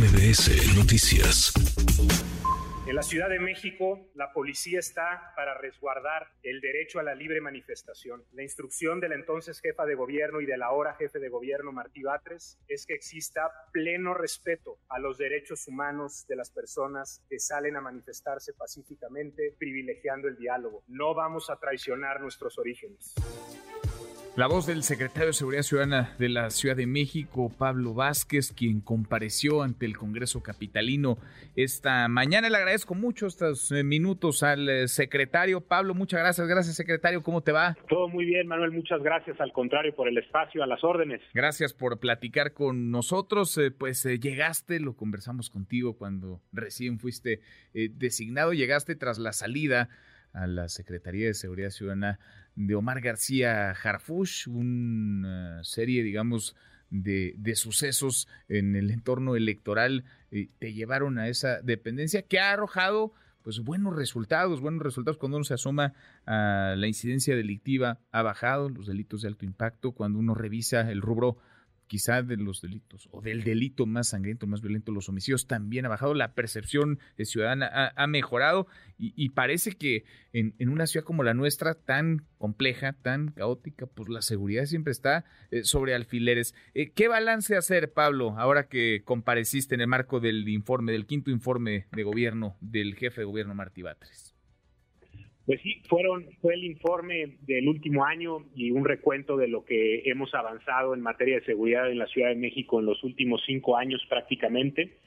MBS Noticias. En la Ciudad de México, la policía está para resguardar el derecho a la libre manifestación. La instrucción de la entonces jefa de gobierno y de la ahora jefe de gobierno, Martí Batres, es que exista pleno respeto a los derechos humanos de las personas que salen a manifestarse pacíficamente, privilegiando el diálogo. No vamos a traicionar nuestros orígenes. La voz del secretario de Seguridad Ciudadana de la Ciudad de México, Pablo Vázquez, quien compareció ante el Congreso Capitalino esta mañana. Le agradezco mucho estos eh, minutos al eh, secretario. Pablo, muchas gracias. Gracias, secretario. ¿Cómo te va? Todo muy bien, Manuel. Muchas gracias. Al contrario, por el espacio, a las órdenes. Gracias por platicar con nosotros. Eh, pues llegaste, lo conversamos contigo cuando recién fuiste designado. Llegaste tras la salida a la Secretaría de Seguridad Ciudadana de Omar García Harfush, una serie, digamos, de, sucesos en el entorno electoral eh, te llevaron a esa dependencia que ha arrojado pues buenos resultados, buenos resultados cuando uno se asoma a la incidencia delictiva ha bajado, los delitos de alto impacto, cuando uno revisa el rubro quizá de los delitos o del delito más sangriento, más violento, los homicidios también ha bajado, la percepción ciudadana ha, mejorado y, parece que en, una ciudad como la nuestra, tan compleja, tan caótica, pues la seguridad siempre está eh, sobre alfileres. Eh, ¿Qué balance hacer, Pablo, ahora que compareciste en el marco del informe, del quinto informe de gobierno del jefe de gobierno Martí Batres? Pues sí, fueron, fue el informe del último año y un recuento de lo que hemos avanzado en materia de seguridad en la Ciudad de México en los últimos cinco años prácticamente.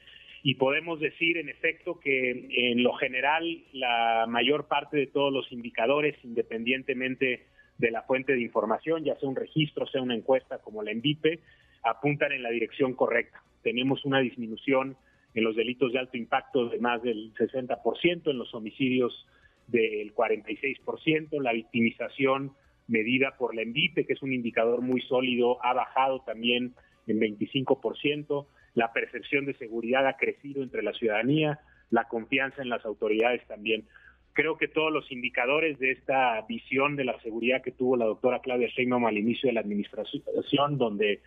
Y podemos decir, en efecto, que en lo general la mayor parte de todos los indicadores, independientemente de la fuente de información, ya sea un registro, sea una encuesta como la ENVIPE, apuntan en la dirección correcta. Tenemos una disminución en los delitos de alto impacto de más del 60%, en los homicidios del 46%, la victimización medida por la ENVIPE, que es un indicador muy sólido, ha bajado también en 25%, la percepción de seguridad ha crecido entre la ciudadanía, la confianza en las autoridades también. Creo que todos los indicadores de esta visión de la seguridad que tuvo la doctora Claudia Sheinbaum al inicio de la administración, donde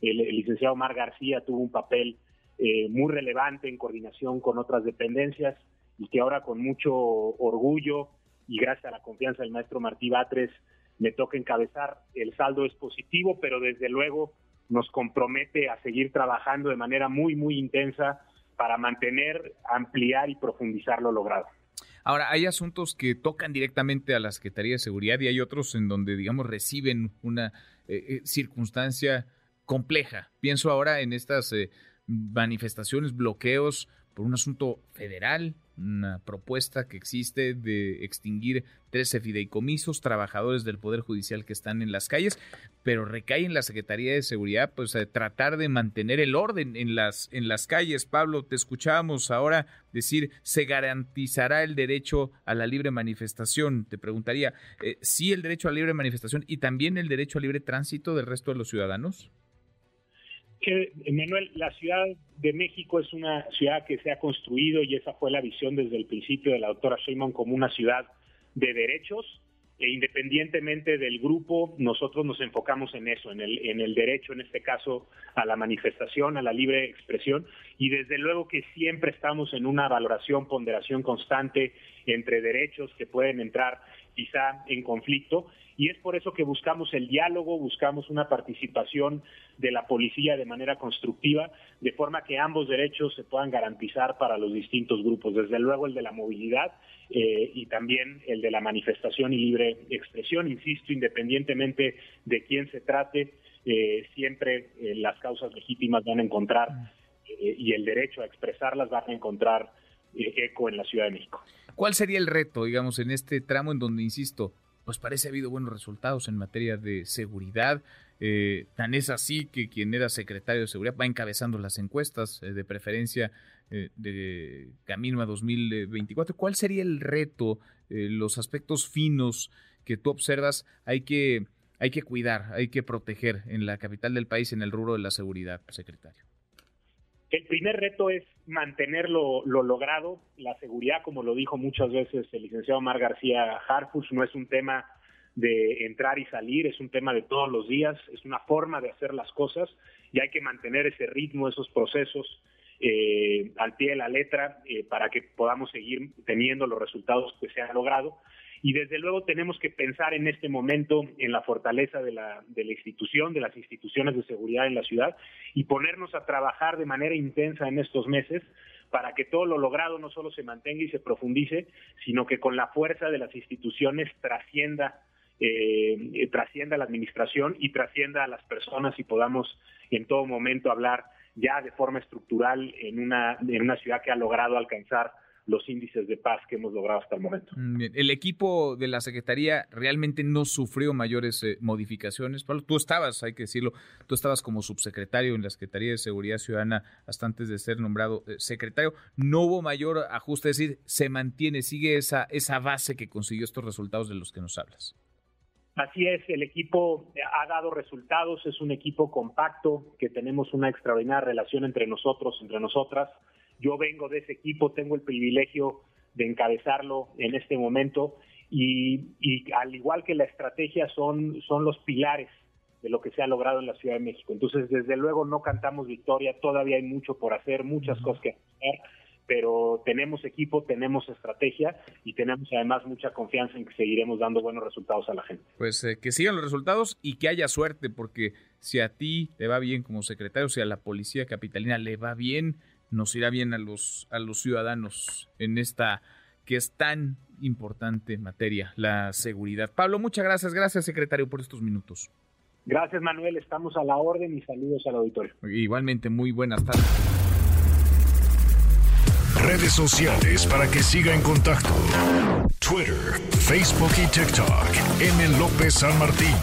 el, licenciado Omar García tuvo un papel eh, muy relevante en coordinación con otras dependencias, y que ahora con mucho orgullo y gracias a la confianza del maestro Martí Batres me toca encabezar. El saldo es positivo, pero desde luego nos compromete a seguir trabajando de manera muy, muy intensa para mantener, ampliar y profundizar lo logrado. Ahora, hay asuntos que tocan directamente a la Secretaría de Seguridad y hay otros en donde, digamos, reciben una eh, eh, circunstancia compleja. Pienso ahora en estas eh, manifestaciones, bloqueos por un asunto federal, una propuesta que existe de extinguir 13 fideicomisos, trabajadores del Poder Judicial que están en las calles, pero recae en la Secretaría de Seguridad pues tratar de mantener el orden en las, en las calles. Pablo, te escuchábamos ahora decir, se garantizará el derecho a la libre manifestación. Te preguntaría, eh, ¿sí el derecho a la libre manifestación y también el derecho a libre tránsito del resto de los ciudadanos? Que, Manuel, la Ciudad de México es una ciudad que se ha construido y esa fue la visión desde el principio de la doctora Sheinbaum como una ciudad de derechos. E independientemente del grupo, nosotros nos enfocamos en eso, en el, en el derecho, en este caso, a la manifestación, a la libre expresión, y desde luego que siempre estamos en una valoración, ponderación constante entre derechos que pueden entrar quizá en conflicto y es por eso que buscamos el diálogo, buscamos una participación de la policía de manera constructiva, de forma que ambos derechos se puedan garantizar para los distintos grupos, desde luego el de la movilidad eh, y también el de la manifestación y libre expresión, insisto, independientemente de quién se trate, eh, siempre eh, las causas legítimas van a encontrar y el derecho a expresarlas van a encontrar eco en la Ciudad de México. ¿Cuál sería el reto, digamos, en este tramo en donde, insisto, pues parece ha habido buenos resultados en materia de seguridad. Eh, tan es así que quien era secretario de seguridad va encabezando las encuestas eh, de preferencia eh, de camino a 2024. ¿Cuál sería el reto, los aspectos finos que tú observas hay que, hay que cuidar, hay que proteger en la capital del país en el rubro de la seguridad, secretario? El primer reto es mantener lo, logrado. La seguridad, como lo dijo muchas veces el licenciado Omar García Harfus, no es un tema de entrar y salir, es un tema de todos los días, es una forma de hacer las cosas y hay que mantener ese ritmo, esos procesos eh, al pie de la letra eh, para que podamos seguir teniendo los resultados que se han logrado. Y desde luego tenemos que pensar en este momento en la fortaleza de la, de la institución, de las instituciones de seguridad en la ciudad y ponernos a trabajar de manera intensa en estos meses para que todo lo logrado no solo se mantenga y se profundice, sino que con la fuerza de las instituciones trascienda eh, trascienda a la administración y trascienda a las personas y podamos en todo momento hablar ya de forma estructural en una, en una ciudad que ha logrado alcanzar los índices de paz que hemos logrado hasta el momento. Mm, el equipo de la Secretaría realmente no sufrió mayores eh, modificaciones. Pablo, tú estabas, hay que decirlo, tú estabas como subsecretario en la Secretaría de Seguridad Ciudadana hasta antes de ser nombrado eh, secretario. No hubo mayor ajuste, es decir, se mantiene, sigue esa, esa base que consiguió estos resultados de los que nos hablas. Así es, el equipo ha dado resultados, es un equipo compacto, que tenemos una extraordinaria relación entre nosotros, entre nosotras. Yo vengo de ese equipo, tengo el privilegio de encabezarlo en este momento y, al igual que la estrategia son, son los pilares de lo que se ha logrado en la Ciudad de México. Entonces, desde luego no cantamos victoria, todavía hay mucho por hacer, muchas cosas que hacer pero tenemos equipo, tenemos estrategia y tenemos además mucha confianza en que seguiremos dando buenos resultados a la gente. Pues eh, que sigan los resultados y que haya suerte, porque si a ti te va bien como secretario, si a la policía capitalina le va bien, nos irá bien a los, a los ciudadanos en esta que es tan importante materia, la seguridad. Pablo, muchas gracias, gracias secretario por estos minutos. Gracias Manuel, estamos a la orden y saludos al auditorio. Igualmente, muy buenas tardes redes sociales para que siga en contacto: Twitter, Facebook y TikTok. M. López San Martín.